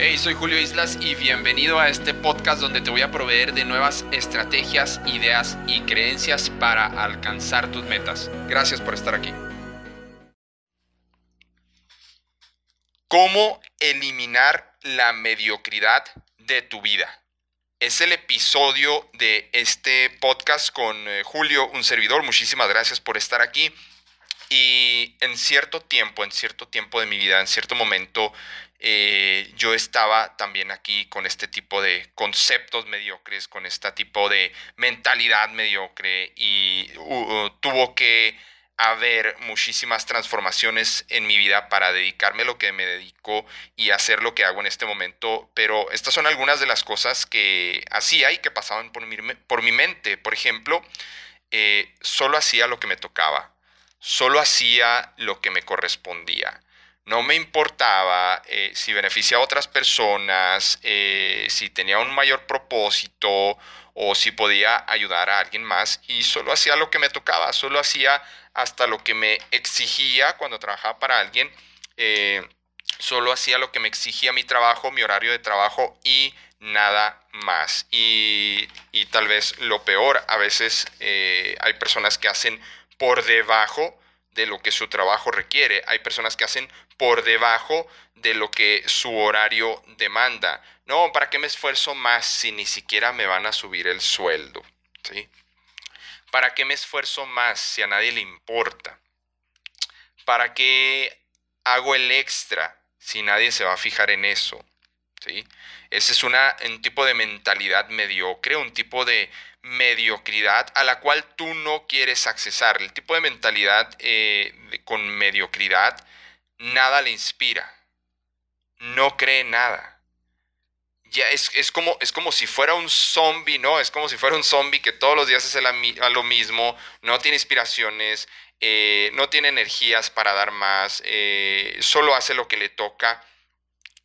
Hey, soy Julio Islas y bienvenido a este podcast donde te voy a proveer de nuevas estrategias, ideas y creencias para alcanzar tus metas. Gracias por estar aquí. ¿Cómo eliminar la mediocridad de tu vida? Es el episodio de este podcast con eh, Julio, un servidor. Muchísimas gracias por estar aquí. Y en cierto tiempo, en cierto tiempo de mi vida, en cierto momento, eh, yo estaba también aquí con este tipo de conceptos mediocres, con este tipo de mentalidad mediocre y tuvo que haber muchísimas transformaciones en mi vida para dedicarme a lo que me dedico y hacer lo que hago en este momento, pero estas son algunas de las cosas que hacía y que pasaban por mi, por mi mente. Por ejemplo, eh, solo hacía lo que me tocaba, solo hacía lo que me correspondía no me importaba eh, si beneficiaba a otras personas, eh, si tenía un mayor propósito o si podía ayudar a alguien más y solo hacía lo que me tocaba, solo hacía hasta lo que me exigía cuando trabajaba para alguien, eh, solo hacía lo que me exigía mi trabajo, mi horario de trabajo y nada más. Y, y tal vez lo peor, a veces hay personas que hacen por debajo de lo que su trabajo requiere. Hay personas que hacen por debajo de lo que su horario demanda. No, ¿para qué me esfuerzo más si ni siquiera me van a subir el sueldo? ¿Sí? ¿Para qué me esfuerzo más si a nadie le importa? ¿Para qué hago el extra si nadie se va a fijar en eso? ¿Sí? Ese es una, un tipo de mentalidad mediocre, un tipo de mediocridad a la cual tú no quieres accesar. El tipo de mentalidad eh, con mediocridad nada le inspira, no cree nada. Ya es, es, como, es como si fuera un zombie, ¿no? Es como si fuera un zombie que todos los días hace lo mismo, no tiene inspiraciones, eh, no tiene energías para dar más, eh, solo hace lo que le toca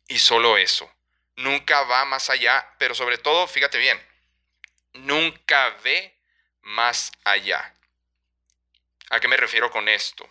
y solo eso. Nunca va más allá, pero sobre todo, fíjate bien, nunca ve más allá. ¿A qué me refiero con esto?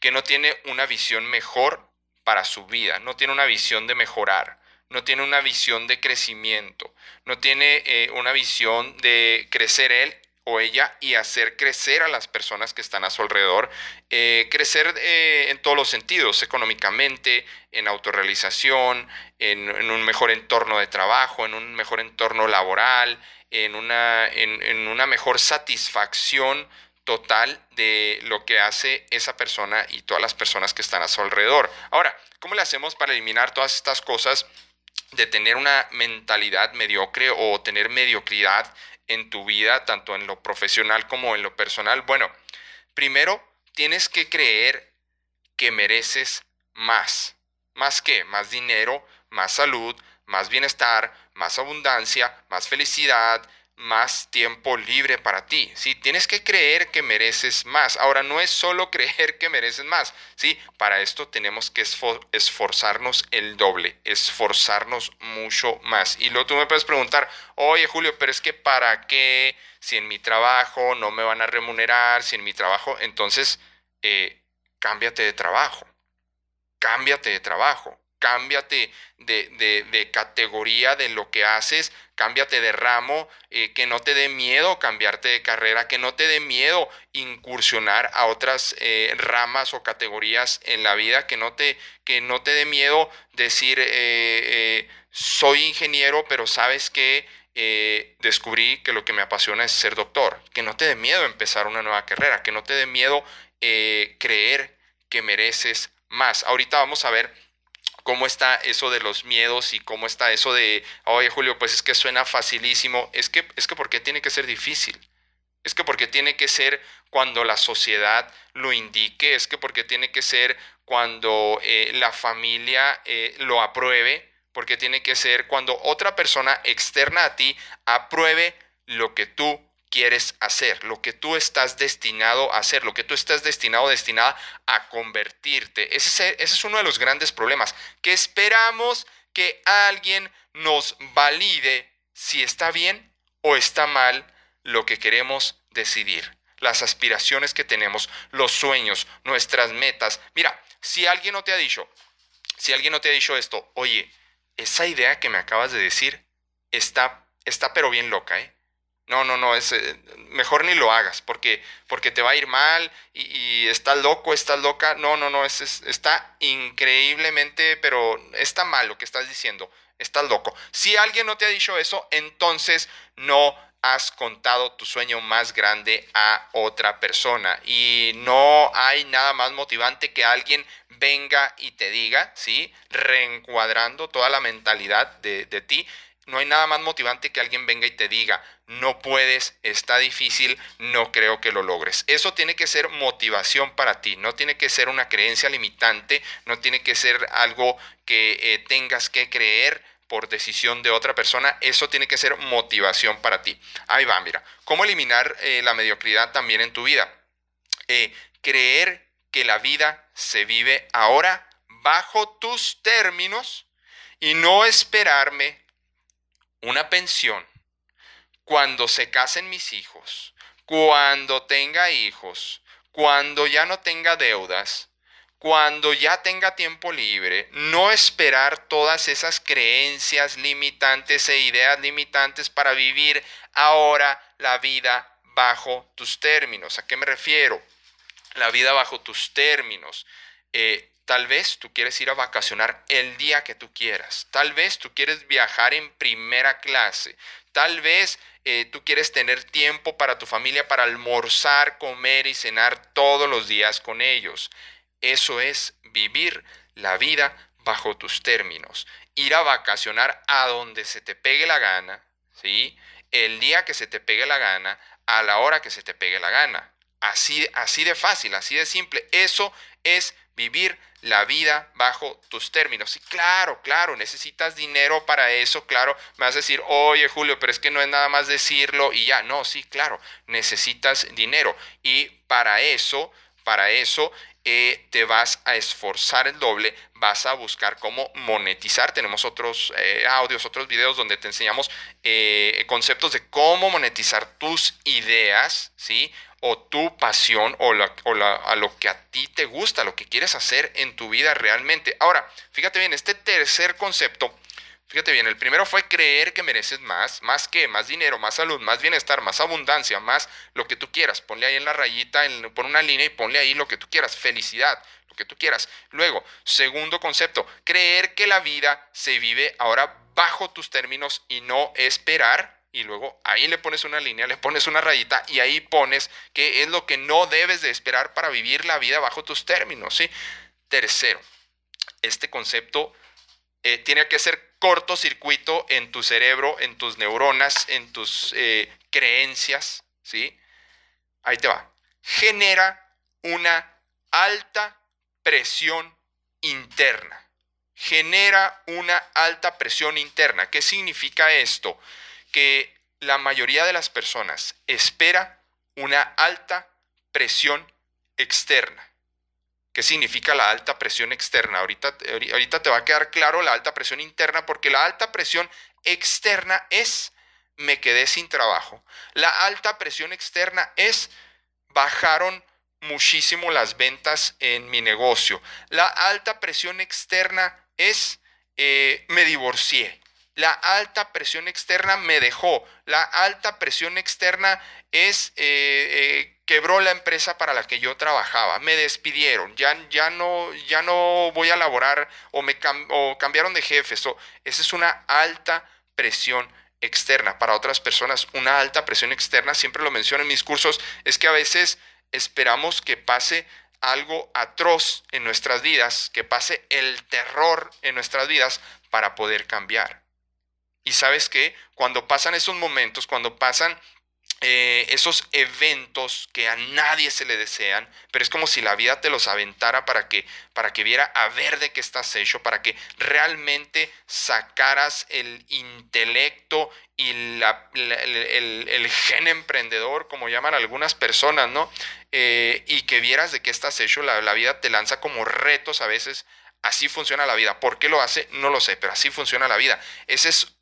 Que no tiene una visión mejor para su vida, no tiene una visión de mejorar, no tiene una visión de crecimiento, no tiene eh, una visión de crecer él o ella y hacer crecer a las personas que están a su alrededor, eh, crecer eh, en todos los sentidos, económicamente, en autorrealización, en, en, un mejor entorno de trabajo, en un mejor entorno laboral, en una, en, una mejor satisfacción total de lo que hace esa persona y todas las personas que están a su alrededor. Ahora, ¿cómo le hacemos para eliminar todas estas cosas de tener una mentalidad mediocre o tener mediocridad en tu vida, tanto en lo profesional como en lo personal? Bueno, primero tienes que creer que mereces más. ¿Más qué? Más dinero, más salud, más bienestar, más abundancia, más felicidad, más tiempo libre para ti. ¿sí? Tienes que creer que mereces más. Ahora, no es solo creer que mereces más. ¿sí? Para esto tenemos que esforzarnos el doble, esforzarnos mucho más. Y luego tú me puedes preguntar, oye Julio, pero es que ¿para qué? Si en mi trabajo no me van a remunerar, si en mi trabajo, entonces eh, cámbiate de trabajo. Cámbiate de trabajo cámbiate de, categoría de lo que haces, cámbiate de ramo, eh, que no te dé miedo cambiarte de carrera, que no te dé miedo incursionar a otras eh, ramas o categorías en la vida, que no te, que no te dé miedo decir, eh, soy ingeniero, pero sabes que descubrí que lo que me apasiona es ser doctor, que no te dé miedo empezar una nueva carrera, que no te dé miedo creer que mereces más. Ahorita vamos a ver cómo está eso de los miedos y cómo está eso de, oye Julio, pues es que suena facilísimo. Es que, es que ¿por qué tiene que ser difícil? Es que porque tiene que ser cuando la sociedad lo indique, es que porque tiene que ser cuando eh, la familia eh, lo apruebe, porque tiene que ser cuando otra persona externa a ti apruebe lo que tú quieres hacer, lo que tú estás destinado a hacer, lo que tú estás destinado, destinada a convertirte. Ese es, ese es uno de los grandes problemas, que esperamos que alguien nos valide si está bien o está mal lo que queremos decidir, las aspiraciones que tenemos, los sueños, nuestras metas. Mira, si alguien no te ha dicho, si alguien no te ha dicho esto, oye, esa idea que me acabas de decir está, está pero bien loca, ¿eh? No, no, no, es, mejor ni lo hagas porque, porque te va a ir mal y, estás loco, estás loca. No, no, no, es, está increíblemente, pero está mal lo que estás diciendo. Estás loco. Si alguien no te ha dicho eso, entonces no has contado tu sueño más grande a otra persona. Y no hay nada más motivante que alguien venga y te diga, ¿sí? Reencuadrando toda la mentalidad de, de ti no hay nada más motivante que alguien venga y te diga, no puedes, está difícil, no creo que lo logres. Eso tiene que ser motivación para ti, no tiene que ser una creencia limitante, no tiene que ser algo que eh, tengas que creer por decisión de otra persona, eso tiene que ser motivación para ti. Ahí va, mira, ¿cómo eliminar eh, la mediocridad también en tu vida? Eh, creer que la vida se vive ahora bajo tus términos y no esperarme una pensión cuando se casen mis hijos, cuando tenga hijos, cuando ya no tenga deudas, cuando ya tenga tiempo libre, no esperar todas esas creencias limitantes e ideas limitantes para vivir ahora la vida bajo tus términos. ¿A qué me refiero? La vida bajo tus términos. Eh, Tal vez tú quieres ir a vacacionar el día que tú quieras. Tal vez tú quieres viajar en primera clase. Tal vez eh, tú quieres tener tiempo para tu familia para almorzar, comer y cenar todos los días con ellos. Eso es vivir la vida bajo tus términos. Ir a vacacionar a donde se te pegue la gana, ¿sí? El día que se te pegue la gana, a la hora que se te pegue la gana. Así, así de fácil, así de simple. Eso es vivir la vida bajo tus términos. Y claro, claro, necesitas dinero para eso, claro, me vas a decir, oye Julio, pero es que no es nada más decirlo y ya, no, sí, claro, necesitas dinero. Y para eso, para eso, eh, te vas a esforzar el doble, vas a buscar cómo monetizar. Tenemos otros eh, audios, otros videos donde te enseñamos eh, conceptos de cómo monetizar tus ideas, ¿sí? O tu pasión o, a lo que a ti te gusta, lo que quieres hacer en tu vida realmente. Ahora, fíjate bien, este tercer concepto, fíjate bien, el primero fue creer que mereces más, más que, más dinero, más salud, más bienestar, más abundancia, más lo que tú quieras. Ponle ahí en la rayita, en, pon una línea y ponle ahí lo que tú quieras, felicidad, lo que tú quieras. Luego, segundo concepto, creer que la vida se vive ahora bajo tus términos y no esperar y luego ahí le pones una línea, le pones una rayita y ahí pones que es lo que no debes de esperar para vivir la vida bajo tus términos. ¿sí? Tercero, este concepto eh, tiene que ser cortocircuito en tu cerebro, en tus neuronas, en tus eh, creencias. ¿sí? Ahí te va. Genera una alta presión interna. Genera una alta presión interna. ¿Qué significa esto? Que la mayoría de las personas espera una alta presión externa. ¿Qué significa la alta presión externa? Ahorita, ahorita te va a quedar claro la alta presión interna porque la alta presión externa es me quedé sin trabajo. La alta presión externa es bajaron muchísimo las ventas en mi negocio. La alta presión externa es eh, me divorcié. La alta presión externa me dejó. La alta presión externa es eh, eh, quebró la empresa para la que yo trabajaba. Me despidieron. Ya, ya, no, ya no voy a laborar o me cambiaron de jefes. esa es una alta presión externa. Para otras personas, una alta presión externa, siempre lo menciono en mis cursos, es que a veces esperamos que pase algo atroz en nuestras vidas, que pase el terror en nuestras vidas para poder cambiar. Y sabes que cuando pasan esos momentos, cuando pasan eh, esos eventos que a nadie se le desean, pero es como si la vida te los aventara para que, para que viera a ver de qué estás hecho, para que realmente sacaras el intelecto y el, gen emprendedor, como llaman algunas personas, ¿no? Eh, y que vieras de qué estás hecho, la, la vida te lanza como retos a veces Así funciona la vida. ¿Por qué lo hace? No lo sé, pero así funciona la vida. Esa es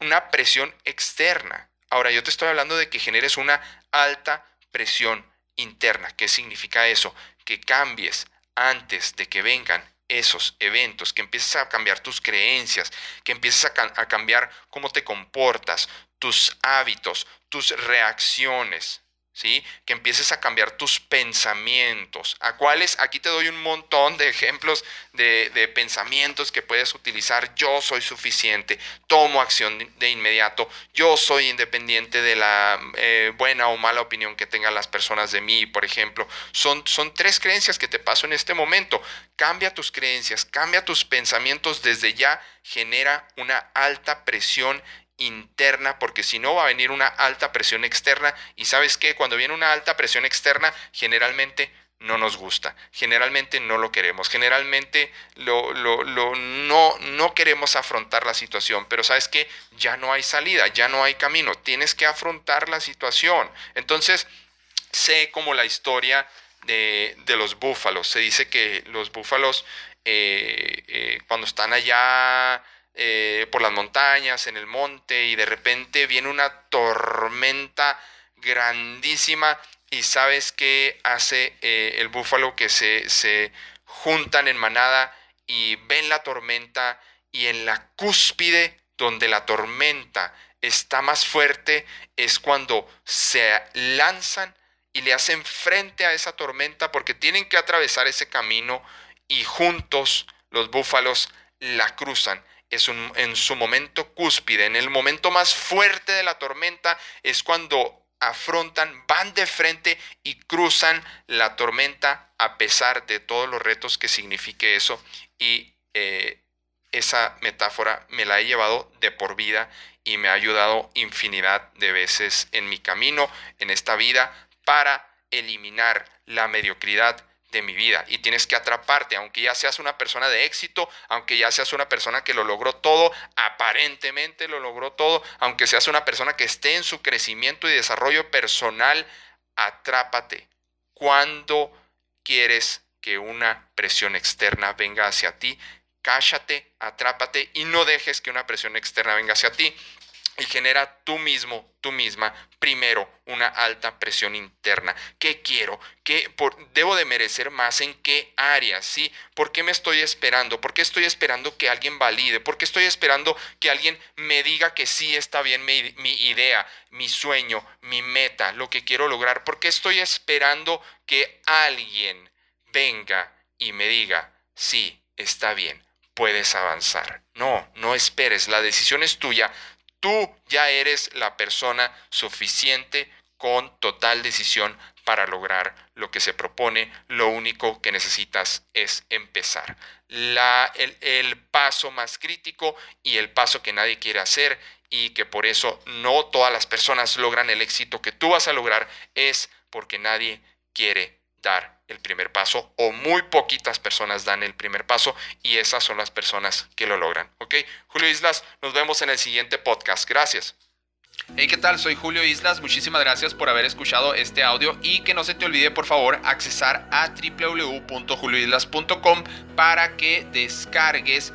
una presión externa. Ahora, yo te estoy hablando de que generes una alta presión interna. ¿Qué significa eso? Que cambies antes de que vengan esos eventos, que empieces a cambiar tus creencias, que empieces a, cambiar cómo te comportas, tus hábitos, tus reacciones, ¿sí? Que empieces a cambiar tus pensamientos. ¿A cuáles? Aquí te doy un montón de ejemplos de, pensamientos que puedes utilizar. Yo soy suficiente, tomo acción de inmediato, yo soy independiente de la eh, buena o mala opinión que tengan las personas de mí, por ejemplo. Son, son tres creencias que te paso en este momento. Cambia tus creencias, cambia tus pensamientos desde ya, genera una alta presión interna, porque si no va a venir una alta presión externa. Y sabes que cuando viene una alta presión externa, generalmente no nos gusta, generalmente no lo queremos, generalmente lo, lo, no, no queremos afrontar la situación, pero sabes que ya no hay salida, ya no hay camino, tienes que afrontar la situación. Entonces, sé como la historia de, los búfalos, se dice que los búfalos eh, eh, cuando están allá eh, por las montañas, en el monte, y de repente viene una tormenta grandísima y sabes qué hace eh, el búfalo que se, se juntan en manada y ven la tormenta y en la cúspide donde la tormenta está más fuerte es cuando se lanzan y le hacen frente a esa tormenta porque tienen que atravesar ese camino y juntos los búfalos la cruzan es en su momento cúspide, en el momento más fuerte de la tormenta, es cuando afrontan, van de frente y cruzan la tormenta a pesar de todos los retos que signifique eso. Y eh, esa metáfora me la he llevado de por vida y me ha ayudado infinidad de veces en mi camino, en esta vida, para eliminar la mediocridad de mi vida y tienes que atraparte, aunque ya seas una persona de éxito, aunque ya seas una persona que lo logró todo, aparentemente lo logró todo, aunque seas una persona que esté en su crecimiento y desarrollo personal, atrápate. Cuando quieres que una presión externa venga hacia ti, cállate, atrápate y no dejes que una presión externa venga hacia ti y genera tú mismo, tú misma, primero una alta presión interna. ¿Qué quiero? ¿Qué por, debo de merecer más? ¿En qué áreas? ¿Sí? ¿Por qué me estoy esperando? ¿Por qué estoy esperando que alguien valide? ¿Por qué estoy esperando que alguien me diga que sí está bien mi, mi idea, mi sueño, mi meta, lo que quiero lograr? ¿Por qué estoy esperando que alguien venga y me diga, sí, está bien, puedes avanzar? No, no esperes, la decisión es tuya, Tú ya eres la persona suficiente con total decisión para lograr lo que se propone. Lo único que necesitas es empezar. La, el, el, paso más crítico y el paso que nadie quiere hacer y que por eso no todas las personas logran el éxito que tú vas a lograr es porque nadie quiere dar el primer paso o muy poquitas personas dan el primer paso y esas son las personas que lo logran. ¿Ok? Julio Islas, nos vemos en el siguiente podcast. Gracias. Hey, ¿qué tal? Soy Julio Islas. Muchísimas gracias por haber escuchado este audio y que no se te olvide, por favor, accesar a www.julioislas.com para que descargues